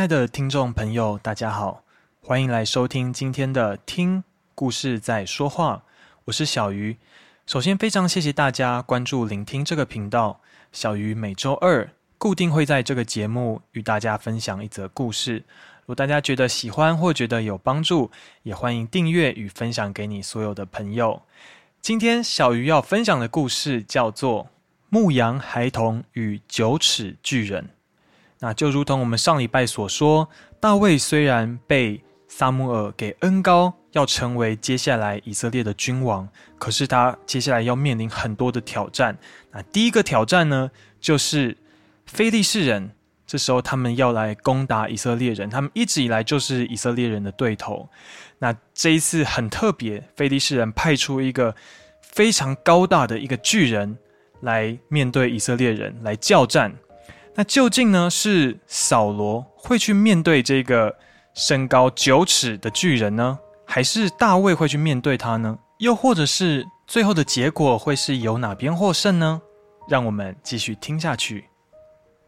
亲爱的听众朋友，大家好，欢迎来收听今天的《听故事在说话》，我是小鱼。首先，非常谢谢大家关注、聆听这个频道。小鱼每周二固定会在这个节目与大家分享一则故事。如果大家觉得喜欢或觉得有帮助，也欢迎订阅与分享给你所有的朋友。今天小鱼要分享的故事叫做《牧羊孩童与九尺巨人》。那就如同我们上礼拜所说，大卫虽然被撒母耳给恩高，要成为接下来以色列的君王，可是他接下来要面临很多的挑战。那第一个挑战呢，就是非利士人。这时候他们要来攻打以色列人，他们一直以来就是以色列人的对头。那这一次很特别，非利士人派出一个非常高大的一个巨人来面对以色列人来叫战。那究竟呢，是扫罗会去面对这个身高九尺的巨人呢，还是大卫会去面对他呢？又或者是最后的结果会是由哪边获胜呢？让我们继续听下去。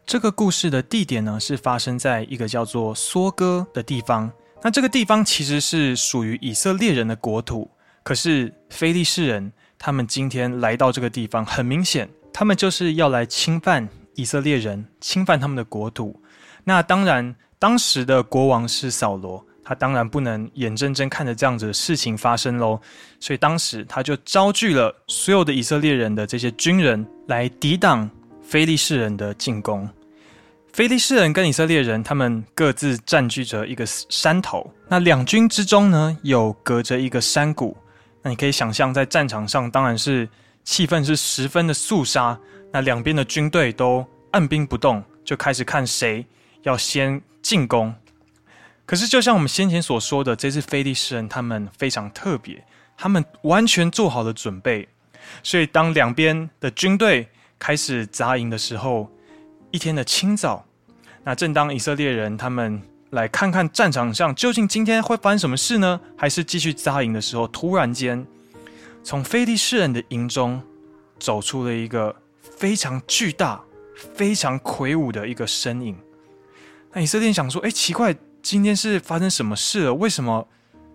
这个故事的地点呢，是发生在一个叫做梭哥的地方。那这个地方其实是属于以色列人的国土，可是非利士人他们今天来到这个地方，很明显，他们就是要来侵犯。以色列人侵犯他们的国土，那当然，当时的国王是扫罗，他当然不能眼睁睁看着这样子的事情发生喽，所以当时他就招聚了所有的以色列人的这些军人来抵挡非利士人的进攻。非利士人跟以色列人他们各自占据着一个山头，那两军之中呢，有隔着一个山谷，那你可以想象在战场上，当然是气氛是十分的肃杀。那两边的军队都按兵不动，就开始看谁要先进攻。可是，就像我们先前所说的，这次非利士人他们非常特别，他们完全做好了准备。所以，当两边的军队开始扎营的时候，一天的清早，那正当以色列人他们来看看战场上究竟今天会发生什么事呢？还是继续扎营的时候，突然间，从非利士人的营中走出了一个。非常巨大、非常魁梧的一个身影。那以色列想说：“哎，奇怪，今天是发生什么事了？为什么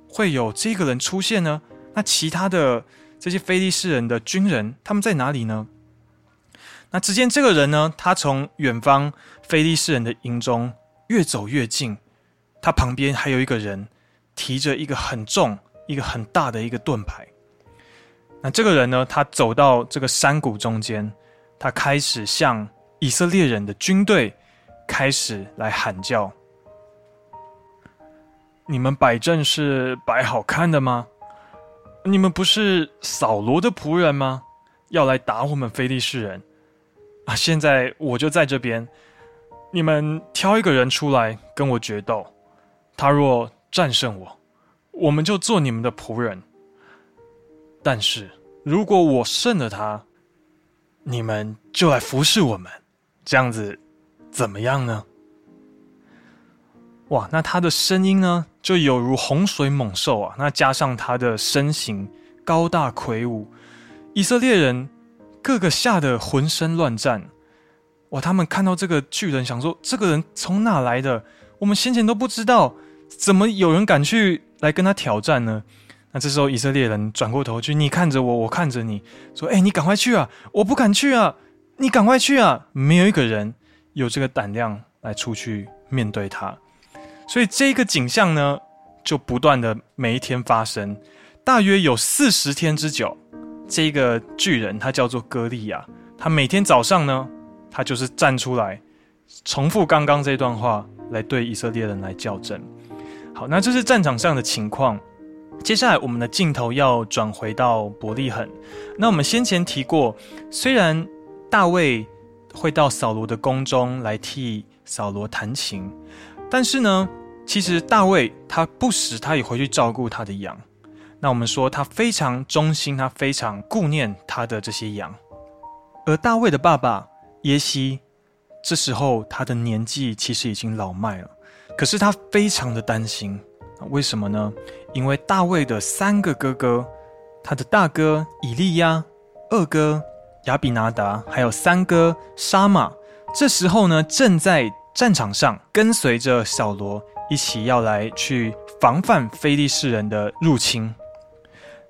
会有这个人出现呢？那其他的这些非利士人的军人，他们在哪里呢？”那只见这个人呢，他从远方非利士人的营中越走越近，他旁边还有一个人提着一个很重、一个很大的一个盾牌。那这个人呢，他走到这个山谷中间。他开始向以色列人的军队开始来喊叫：“你们摆阵是摆好看的吗？你们不是扫罗的仆人吗？要来打我们非利士人啊！现在我就在这边，你们挑一个人出来跟我决斗。他若战胜我，我们就做你们的仆人。但是如果我胜了他，你们就来服侍我们，这样子怎么样呢？哇，那他的声音呢，就有如洪水猛兽啊！那加上他的身形高大魁梧，以色列人个个吓得浑身乱颤。哇，他们看到这个巨人，想说：这个人从哪来的？我们先前都不知道，怎么有人敢去来跟他挑战呢？那这时候，以色列人转过头去，你看着我，我看着你，说：“哎，你赶快去啊！我不敢去啊！你赶快去啊！”没有一个人有这个胆量来出去面对他，所以这个景象呢，就不断的每一天发生，大约有四十天之久。这个巨人他叫做歌利亚，他每天早上呢，他就是站出来，重复刚刚这段话来对以色列人来校正。好，那这是战场上的情况。接下来，我们的镜头要转回到伯利恒。那我们先前提过，虽然大卫会到扫罗的宫中来替扫罗弹琴，但是呢，其实大卫他不时他也回去照顾他的羊。那我们说他非常忠心，他非常顾念他的这些羊。而大卫的爸爸耶西，这时候他的年纪其实已经老迈了，可是他非常的担心。为什么呢？因为大卫的三个哥哥，他的大哥以利亚、二哥亚比拿达，还有三哥沙马，这时候呢正在战场上，跟随着小罗一起要来去防范非利士人的入侵。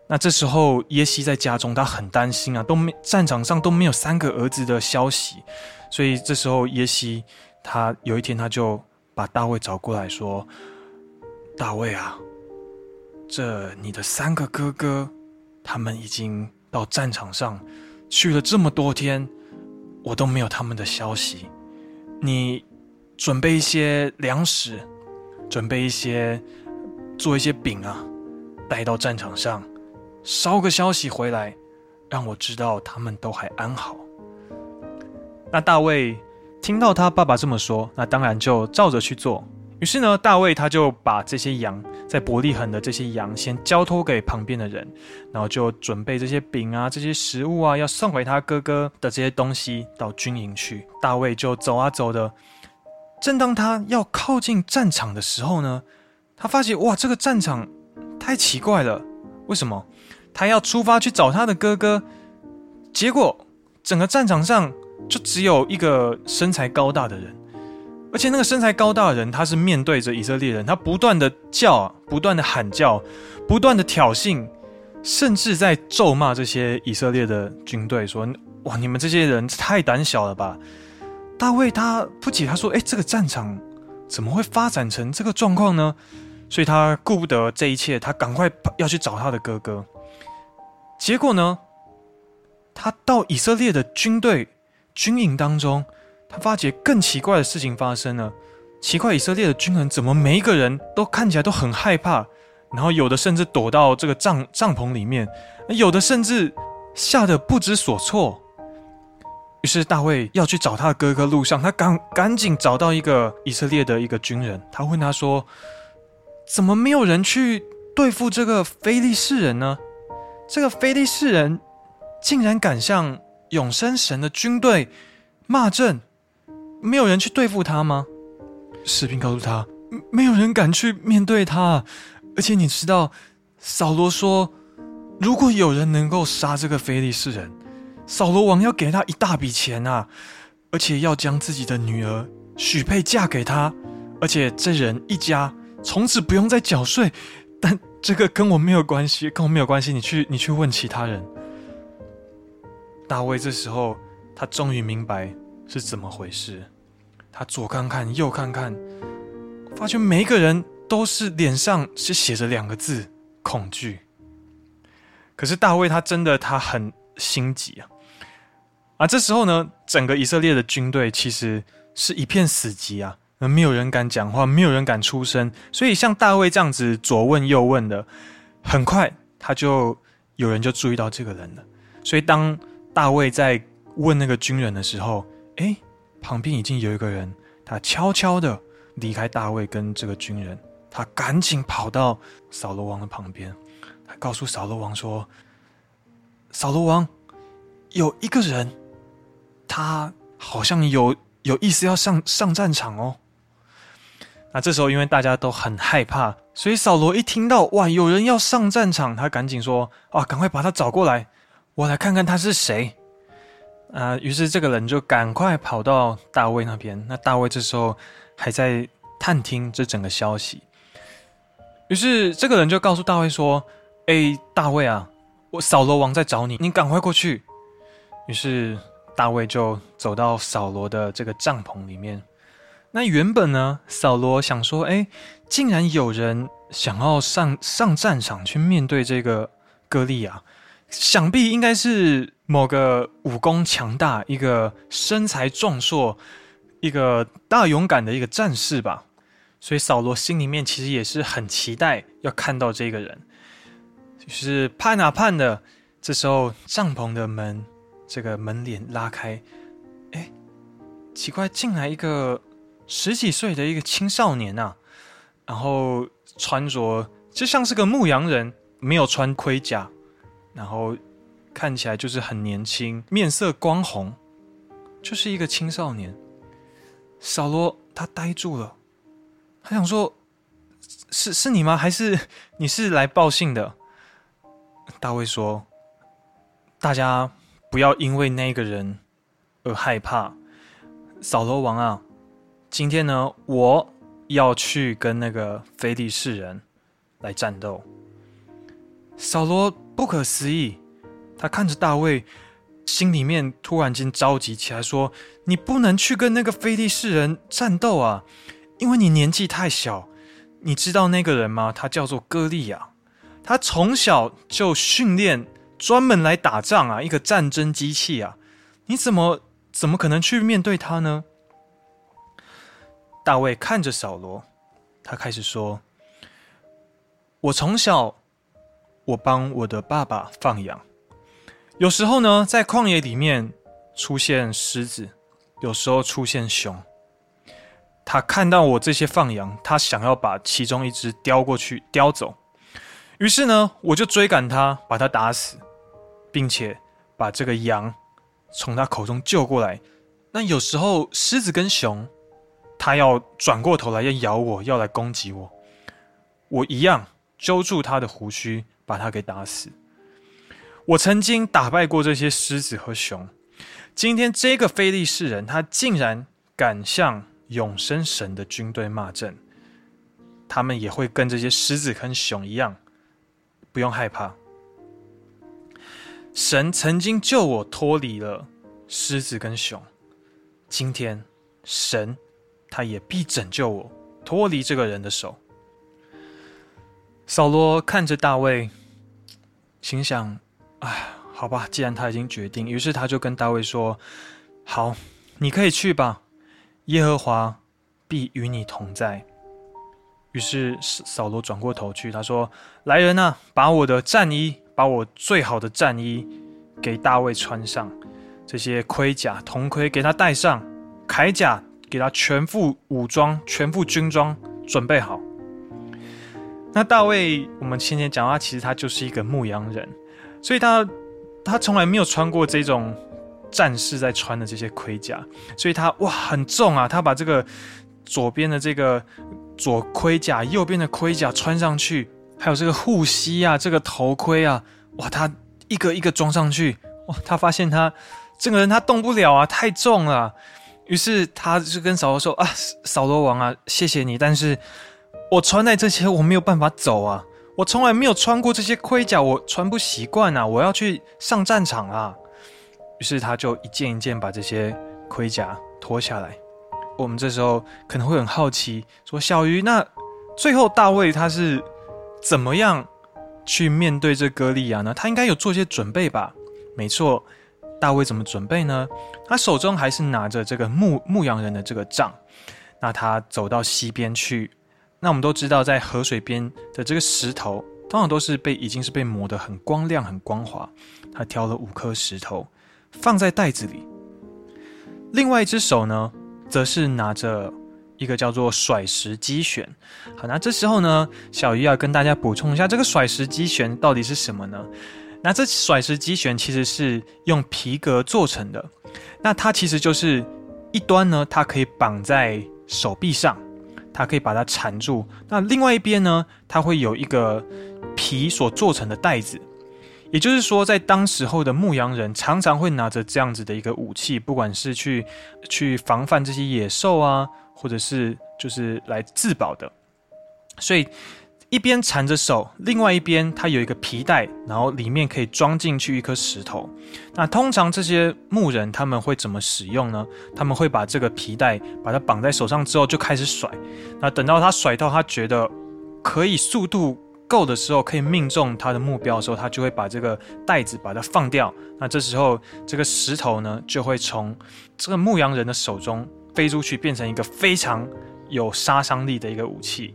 那这时候耶西在家中，他很担心啊，都没战场上都没有三个儿子的消息，所以这时候耶西他有一天他就把大卫找过来说：“大卫啊，这你的三个哥哥，他们已经到战场上去了这么多天，我都没有他们的消息。你准备一些粮食，准备一些做一些饼啊，带到战场上。”捎个消息回来，让我知道他们都还安好。那大卫听到他爸爸这么说，那当然就照着去做。于是呢，大卫他就把这些羊在伯利恒的这些羊先交托给旁边的人，然后就准备这些饼啊、这些食物啊，要送给他哥哥的这些东西到军营去。大卫就走啊走的，正当他要靠近战场的时候呢，他发现哇，这个战场太奇怪了，为什么？他要出发去找他的哥哥，结果整个战场上就只有一个身材高大的人，而且那个身材高大的人，他是面对着以色列人，他不断的叫，不断的喊叫，不断的挑衅，甚至在咒骂这些以色列的军队，说：“哇，你们这些人太胆小了吧！”大卫他不解，他说：“哎，这个战场怎么会发展成这个状况呢？”所以他顾不得这一切，他赶快要去找他的哥哥。结果呢，他到以色列的军队军营当中，他发觉更奇怪的事情发生了。奇怪，以色列的军人怎么每一个人都看起来都很害怕，然后有的甚至躲到这个帐帐篷里面，有的甚至吓得不知所措。于是大卫要去找他的哥哥，路上他赶赶紧找到一个以色列的一个军人，他问他说：“怎么没有人去对付这个非利士人呢？”这个非利士人竟然敢向永生神的军队骂阵，没有人去对付他吗？士兵告诉他，没有人敢去面对他。而且你知道，扫罗说，如果有人能够杀这个非利士人，扫罗王要给他一大笔钱啊，而且要将自己的女儿许配嫁给他，而且这人一家从此不用再缴税。但这个跟我没有关系，跟我没有关系。你去，你去问其他人。大卫这时候，他终于明白是怎么回事。他左看看，右看看，发觉每一个人都是脸上是写着两个字：恐惧。可是大卫他真的他很心急啊！啊，这时候呢，整个以色列的军队其实是一片死寂啊。没有人敢讲话，没有人敢出声，所以像大卫这样子左问右问的，很快他就有人就注意到这个人了。所以当大卫在问那个军人的时候，诶，旁边已经有一个人，他悄悄的离开大卫跟这个军人，他赶紧跑到扫罗王的旁边，他告诉扫罗王说：“扫罗王，有一个人，他好像有有意思要上上战场哦。”那这时候，因为大家都很害怕，所以扫罗一听到哇，有人要上战场，他赶紧说：“啊，赶快把他找过来，我来看看他是谁。”啊，于是这个人就赶快跑到大卫那边。那大卫这时候还在探听这整个消息，于是这个人就告诉大卫说：“哎，大卫啊，我扫罗王在找你，你赶快过去。”于是大卫就走到扫罗的这个帐篷里面。那原本呢，扫罗想说：“哎，竟然有人想要上上战场去面对这个歌利亚，想必应该是某个武功强大、一个身材壮硕、一个大勇敢的一个战士吧。”所以扫罗心里面其实也是很期待要看到这个人，就是盼啊盼的。这时候帐篷的门，这个门帘拉开，哎，奇怪，进来一个。十几岁的一个青少年呐、啊，然后穿着就像是个牧羊人，没有穿盔甲，然后看起来就是很年轻，面色光红，就是一个青少年。扫罗他呆住了，他想说：“是是你吗？还是你是来报信的？”大卫说：“大家不要因为那个人而害怕，扫罗王啊。”今天呢，我要去跟那个非利士人来战斗。”扫罗不可思议，他看着大卫，心里面突然间着急起来，说：“你不能去跟那个非利士人战斗啊，因为你年纪太小。你知道那个人吗？他叫做歌利亚，他从小就训练，专门来打仗啊，一个战争机器啊，你怎么怎么可能去面对他呢？”大卫看着扫罗，他开始说：“我从小，我帮我的爸爸放羊。有时候呢，在旷野里面出现狮子，有时候出现熊。他看到我这些放羊，他想要把其中一只叼过去叼走。于是呢，我就追赶他，把他打死，并且把这个羊从他口中救过来。那有时候狮子跟熊。”他要转过头来要咬我，要来攻击我，我一样揪住他的胡须，把他给打死。我曾经打败过这些狮子和熊，今天这个非利士人，他竟然敢向永生神的军队骂阵，他们也会跟这些狮子跟熊一样，不用害怕。神曾经救我脱离了狮子跟熊，今天神。他也必拯救我，脱离这个人的手。扫罗看着大卫，心想：“哎，好吧，既然他已经决定，于是他就跟大卫说：‘好，你可以去吧，耶和华必与你同在。’于是扫罗转过头去，他说：‘来人啊，把我的战衣，把我最好的战衣给大卫穿上，这些盔甲、铜盔给他戴上，铠甲。’”给他全副武装、全副军装准备好。那大卫，我们前天讲他其实他就是一个牧羊人，所以他他从来没有穿过这种战士在穿的这些盔甲，所以他哇很重啊！他把这个左边的这个左盔甲、右边的盔甲穿上去，还有这个护膝啊、这个头盔啊，哇，他一个一个装上去，哇，他发现他这个人他动不了啊，太重了。于是他就跟扫罗说：“啊，扫罗王啊，谢谢你，但是我穿戴这些我没有办法走啊，我从来没有穿过这些盔甲，我穿不习惯啊，我要去上战场啊。”于是他就一件一件把这些盔甲脱下来。我们这时候可能会很好奇，说：“小鱼，那最后大卫他是怎么样去面对这歌利亚呢？他应该有做些准备吧？”没错。大卫怎么准备呢？他手中还是拿着这个牧牧羊人的这个杖。那他走到溪边去。那我们都知道，在河水边的这个石头，通常都是被已经是被磨得很光亮、很光滑。他挑了五颗石头，放在袋子里。另外一只手呢，则是拿着一个叫做甩石机旋。好，那这时候呢，小鱼要跟大家补充一下，这个甩石机旋到底是什么呢？那这甩石机旋其实是用皮革做成的，那它其实就是一端呢，它可以绑在手臂上，它可以把它缠住；那另外一边呢，它会有一个皮所做成的袋子。也就是说，在当时候的牧羊人常常会拿着这样子的一个武器，不管是去去防范这些野兽啊，或者是就是来自保的，所以。一边缠着手，另外一边它有一个皮带，然后里面可以装进去一颗石头。那通常这些牧人他们会怎么使用呢？他们会把这个皮带把它绑在手上之后就开始甩。那等到他甩到他觉得可以速度够的时候，可以命中他的目标的时候，他就会把这个袋子把它放掉。那这时候这个石头呢就会从这个牧羊人的手中飞出去，变成一个非常有杀伤力的一个武器。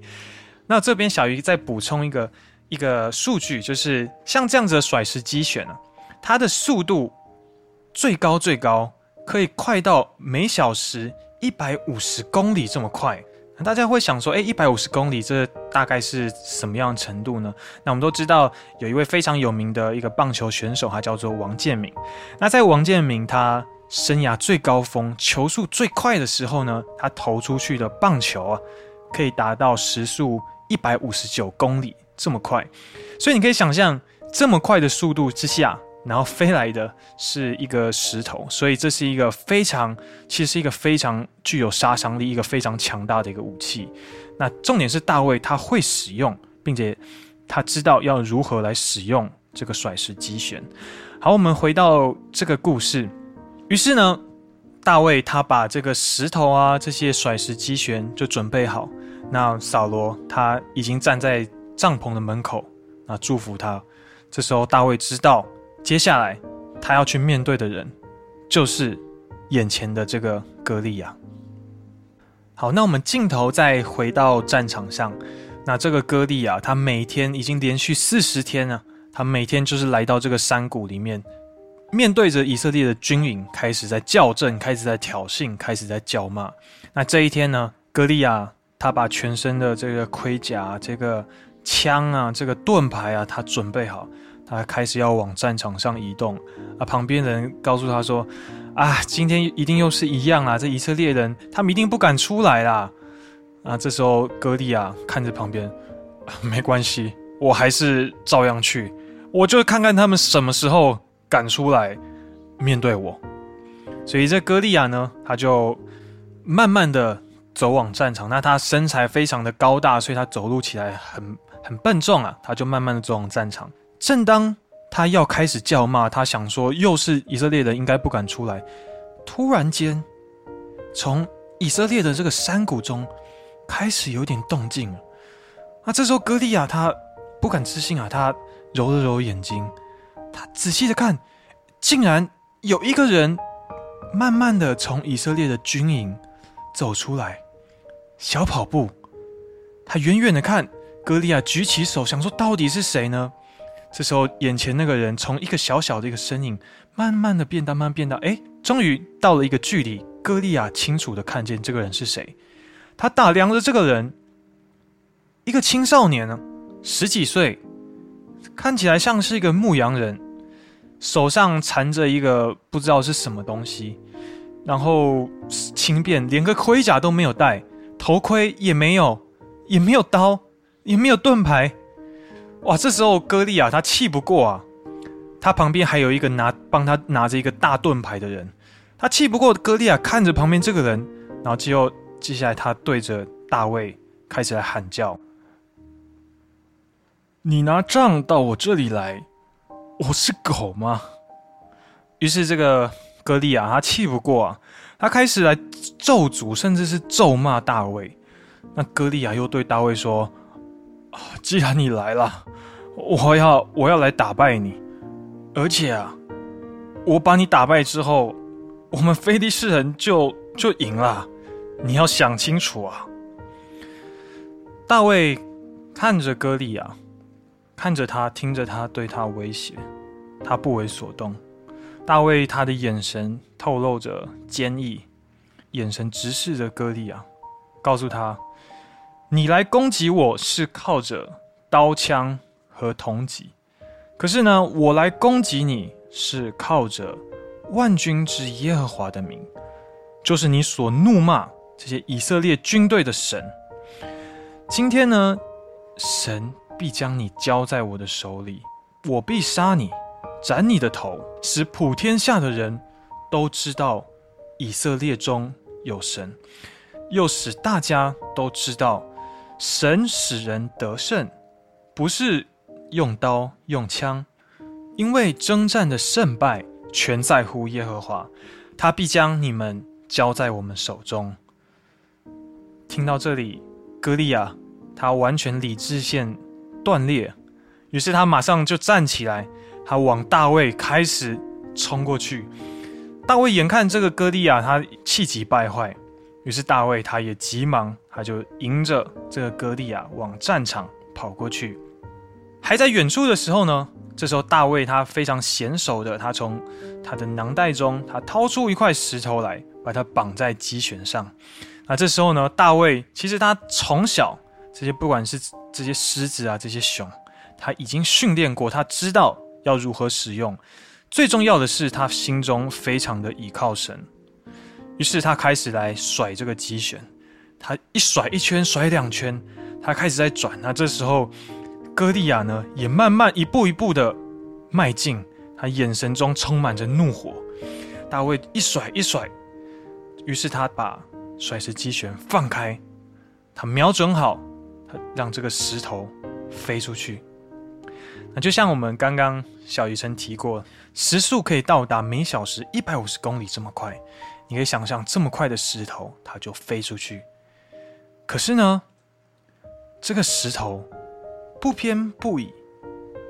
那这边小鱼再补充一个一个数据，就是像这样子的甩石机旋啊，它的速度最高最高可以快到每小时一百五十公里这么快。大家会想说，哎，一百五十公里这大概是什么样的程度呢？那我们都知道有一位非常有名的一个棒球选手，他叫做王建民。那在王建民他生涯最高峰、球速最快的时候呢，他投出去的棒球啊，可以达到时速。一百五十九公里这么快，所以你可以想象，这么快的速度之下，然后飞来的是一个石头，所以这是一个非常，其实是一个非常具有杀伤力、一个非常强大的一个武器。那重点是大卫他会使用，并且他知道要如何来使用这个甩石机旋。好，我们回到这个故事。于是呢，大卫他把这个石头啊这些甩石机旋就准备好。那扫罗他已经站在帐篷的门口，那祝福他。这时候大卫知道。接下来，他要去面对的人，就是眼前的这个歌利亚。好，那我们镜头再回到战场上，那这个歌利亚，他每天已经连续四十天了，他每天就是来到这个山谷里面，面对着以色列的军营，开始在叫阵，开始在挑衅，开始在叫骂。那这一天呢，歌利亚他把全身的这个盔甲、这个枪啊、这个盾牌啊，他准备好。他开始要往战场上移动，啊，旁边人告诉他说：“啊，今天一定又是一样啊，这以色列人他们一定不敢出来啦。”啊，这时候歌利亚看着旁边，没关系，我还是照样去，我就看看他们什么时候敢出来面对我。所以这歌利亚呢，他就慢慢的走往战场。那他身材非常的高大，所以他走路起来很很笨重啊，他就慢慢的走往战场。正当他要开始叫骂，他想说又是以色列人，应该不敢出来。突然间，从以色列的这个山谷中开始有点动静了。啊，这时候歌利亚他不敢置信啊，他揉了揉眼睛，他仔细的看，竟然有一个人慢慢的从以色列的军营走出来，小跑步。他远远的看，歌利亚举起手，想说到底是谁呢？这时候，眼前那个人从一个小小的一个身影，慢慢的变大，慢慢变大，哎，终于到了一个距离。歌利亚清楚的看见这个人是谁。他打量着这个人，一个青少年呢，十几岁，看起来像是一个牧羊人，手上缠着一个不知道是什么东西，然后轻便，连个盔甲都没有戴，头盔也没有，也没有刀，也没有盾牌。哇！这时候歌利亚他气不过啊，他旁边还有一个拿帮他拿着一个大盾牌的人，他气不过歌利亚，看着旁边这个人，然后就接下来他对着大卫开始来喊叫：“你拿杖到我这里来，我是狗吗？”于是这个歌利亚他气不过啊，他开始来咒诅，甚至是咒骂大卫。那歌利亚又对大卫说：“啊，既然你来了。”我要我要来打败你，而且啊，我把你打败之后，我们非利士人就就赢了。你要想清楚啊！大卫看着歌利亚，看着他，听着他对他威胁，他不为所动。大卫他的眼神透露着坚毅，眼神直视着歌利亚，告诉他：“你来攻击我是靠着刀枪。”和铜戟，可是呢，我来攻击你是靠着万军之耶和华的名，就是你所怒骂这些以色列军队的神。今天呢，神必将你交在我的手里，我必杀你，斩你的头，使普天下的人都知道以色列中有神，又使大家都知道神使人得胜，不是。用刀用枪，因为征战的胜败全在乎耶和华，他必将你们交在我们手中。听到这里，歌利亚他完全理智线断裂，于是他马上就站起来，他往大卫开始冲过去。大卫眼看这个哥利亚他气急败坏，于是大卫他也急忙，他就迎着这个哥利亚往战场跑过去。还在远处的时候呢，这时候大卫他非常娴熟的，他从他的囊袋中，他掏出一块石头来，把它绑在鸡旋上。那这时候呢，大卫其实他从小这些不管是这些狮子啊，这些熊，他已经训练过，他知道要如何使用。最重要的是，他心中非常的倚靠神。于是他开始来甩这个机旋，他一甩一圈，甩两圈，他开始在转。那这时候。歌利亚呢，也慢慢一步一步的迈进，他眼神中充满着怒火。大卫一甩一甩，于是他把甩石机旋放开，他瞄准好，他让这个石头飞出去。那就像我们刚刚小鱼曾提过，时速可以到达每小时一百五十公里这么快，你可以想象这么快的石头，它就飞出去。可是呢，这个石头不偏不倚，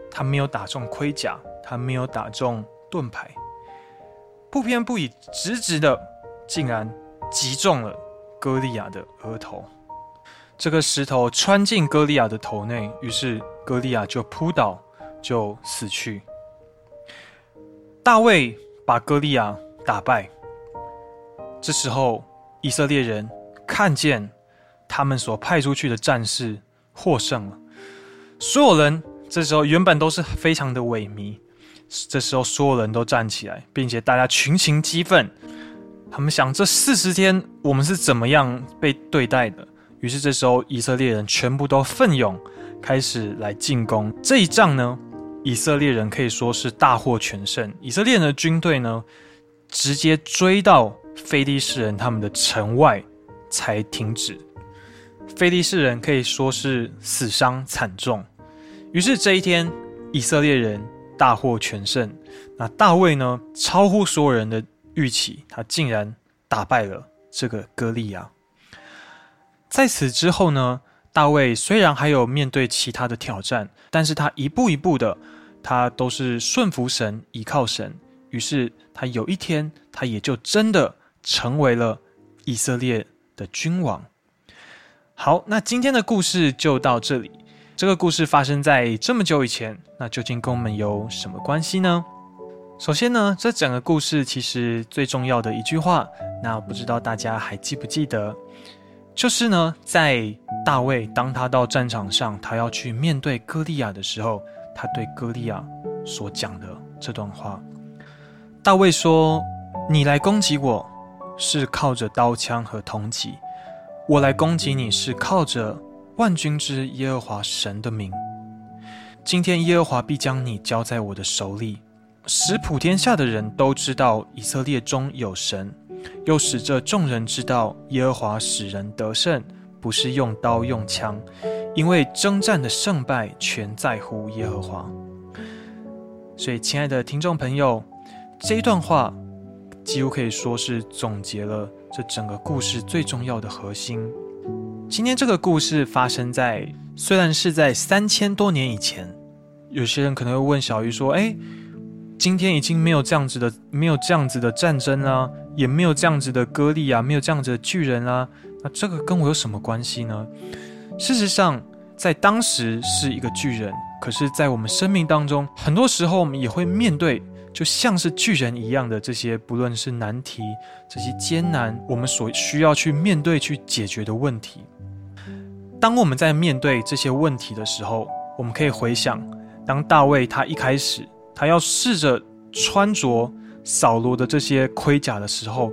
它没有打中盔甲，它没有打中盾牌，不偏不倚，直直的，竟然击中了歌利亚的额头。这个石头穿进歌利亚的头内，于是歌利亚就扑倒。就死去。大卫把歌利亚打败。这时候，以色列人看见他们所派出去的战士获胜了。所有人这时候原本都是非常的萎靡，这时候所有人都站起来，并且大家群情激愤。他们想：这四十天我们是怎么样被对待的？于是这时候以色列人全部都奋勇开始来进攻。这一仗呢，以色列人可以说是大获全胜。以色列人的军队呢，直接追到非利士人他们的城外才停止。非利士人可以说是死伤惨重。于是这一天，以色列人大获全胜。那大卫呢，超乎所有人的预期，他竟然打败了这个歌利亚。在此之后呢，大卫虽然还有面对其他的挑战，但是他一步一步的，他都是顺服神，依靠神。于是他有一天，他也就真的成为了以色列的君王。好，那今天的故事就到这里。这个故事发生在这么久以前，那究竟跟我们有什么关系呢？首先呢，这整个故事其实最重要的一句话，那不知道大家还记不记得？就是呢，在大卫当他到战场上，他要去面对歌利亚的时候，他对歌利亚所讲的这段话。大卫说：“你来攻击我，是靠着刀枪和铜戟；我来攻击你，是靠着万军之耶和华神的名。今天耶和华必将你交在我的手里，使普天下的人都知道以色列中有神。”又使这众人知道，耶和华使人得胜，不是用刀用枪，因为征战的胜败全在乎耶和华。所以，亲爱的听众朋友，这一段话几乎可以说是总结了这整个故事最重要的核心。今天这个故事发生在虽然是在三千多年以前，有些人可能会问小鱼说：“哎，今天已经没有这样子的，没有这样子的战争啦。”也没有这样子的歌利啊，没有这样子的巨人啊，那这个跟我有什么关系呢？事实上，在当时是一个巨人，可是，在我们生命当中，很多时候我们也会面对，就像是巨人一样的这些，不论是难题，这些艰难，我们所需要去面对、去解决的问题。当我们在面对这些问题的时候，我们可以回想，当大卫他一开始，他要试着穿着。扫罗的这些盔甲的时候，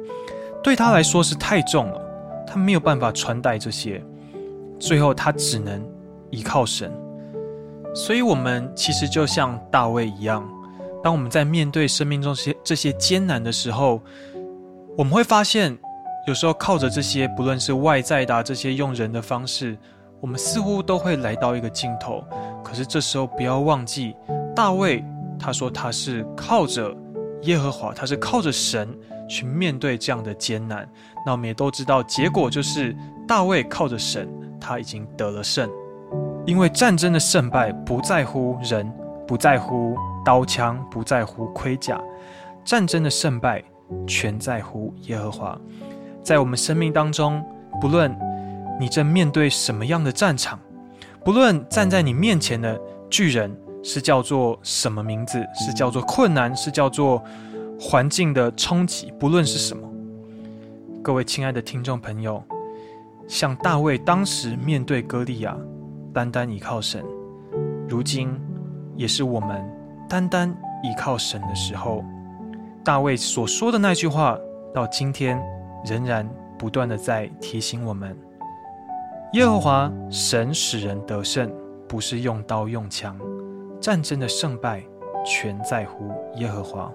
对他来说是太重了，他没有办法穿戴这些，最后他只能依靠神。所以，我们其实就像大卫一样，当我们在面对生命中些这些艰难的时候，我们会发现，有时候靠着这些，不论是外在的这些用人的方式，我们似乎都会来到一个尽头。可是这时候不要忘记，大卫他说他是靠着。耶和华，他是靠着神去面对这样的艰难。那我们也都知道，结果就是大卫靠着神，他已经得了胜。因为战争的胜败不在乎人，不在乎刀枪，不在乎盔甲，战争的胜败全在乎耶和华。在我们生命当中，不论你正面对什么样的战场，不论站在你面前的巨人。是叫做什么名字？是叫做困难？是叫做环境的冲击？不论是什么，各位亲爱的听众朋友，像大卫当时面对歌利亚，单单依靠神；如今也是我们单单依靠神的时候。大卫所说的那句话，到今天仍然不断的在提醒我们：耶和华神使人得胜，不是用刀用枪。战争的胜败全在乎耶和华。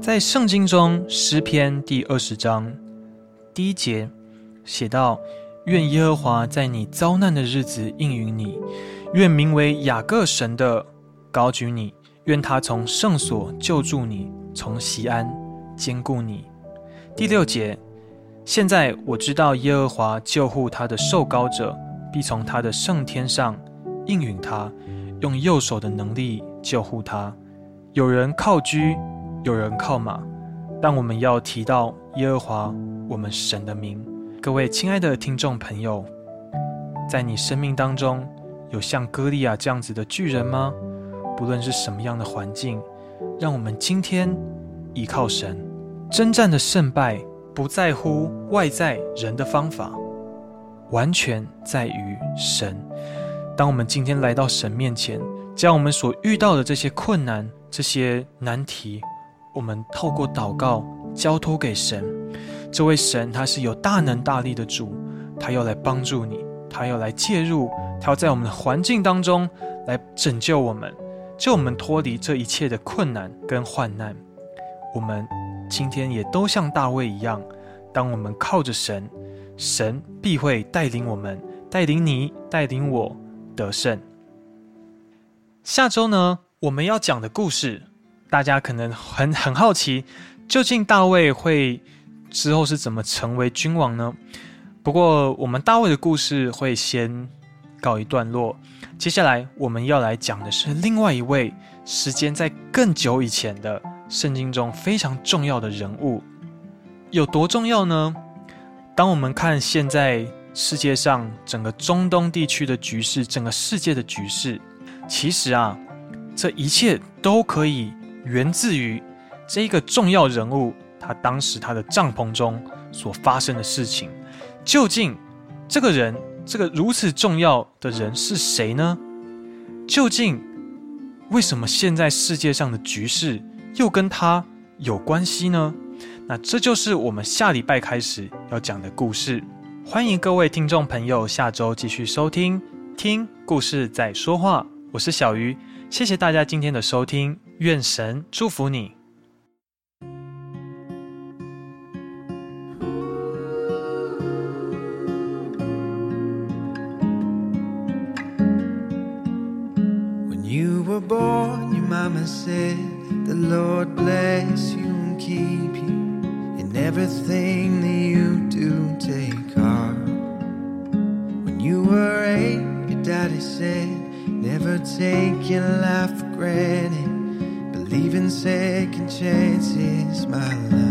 在圣经中，诗篇第二十章第一节写到：“愿耶和华在你遭难的日子应允你，愿名为雅各神的高举你，愿他从圣所救助你，从西安坚固你。”第六节，现在我知道耶和华救护他的受膏者，必从他的圣天上应允他，用右手的能力救护他。有人靠车，有人靠马，但我们要提到耶和华我们神的名。各位亲爱的听众朋友，在你生命当中有像歌利亚这样子的巨人吗？不论是什么样的环境，让我们今天依靠神。征战的胜败不在乎外在人的方法，完全在于神。当我们今天来到神面前，将我们所遇到的这些困难、这些难题，我们透过祷告交托给神。这位神他是有大能大力的主，他要来帮助你，他要来介入，他要在我们的环境当中来拯救我们，救我们脱离这一切的困难跟患难。我们。今天也都像大卫一样，当我们靠着神，神必会带领我们，带领你，带领我得胜。下周呢，我们要讲的故事，大家可能很很好奇，究竟大卫会之后是怎么成为君王呢？不过，我们大卫的故事会先告一段落，接下来我们要来讲的是另外一位时间在更久以前的。圣经中非常重要的人物有多重要呢？当我们看现在世界上整个中东地区的局势，整个世界的局势，其实啊，这一切都可以源自于这一个重要人物他当时他的帐篷中所发生的事情。究竟这个人，这个如此重要的人是谁呢？究竟为什么现在世界上的局势？又跟他有关系呢？那这就是我们下礼拜开始要讲的故事。欢迎各位听众朋友下周继续收听《听故事在说话》，我是小鱼，谢谢大家今天的收听，愿神祝福你。Born, your mama said The Lord bless you and keep you in everything that you do. Take heart. When you were eight, your daddy said, Never take your life for granted. Believe in second chances, my love.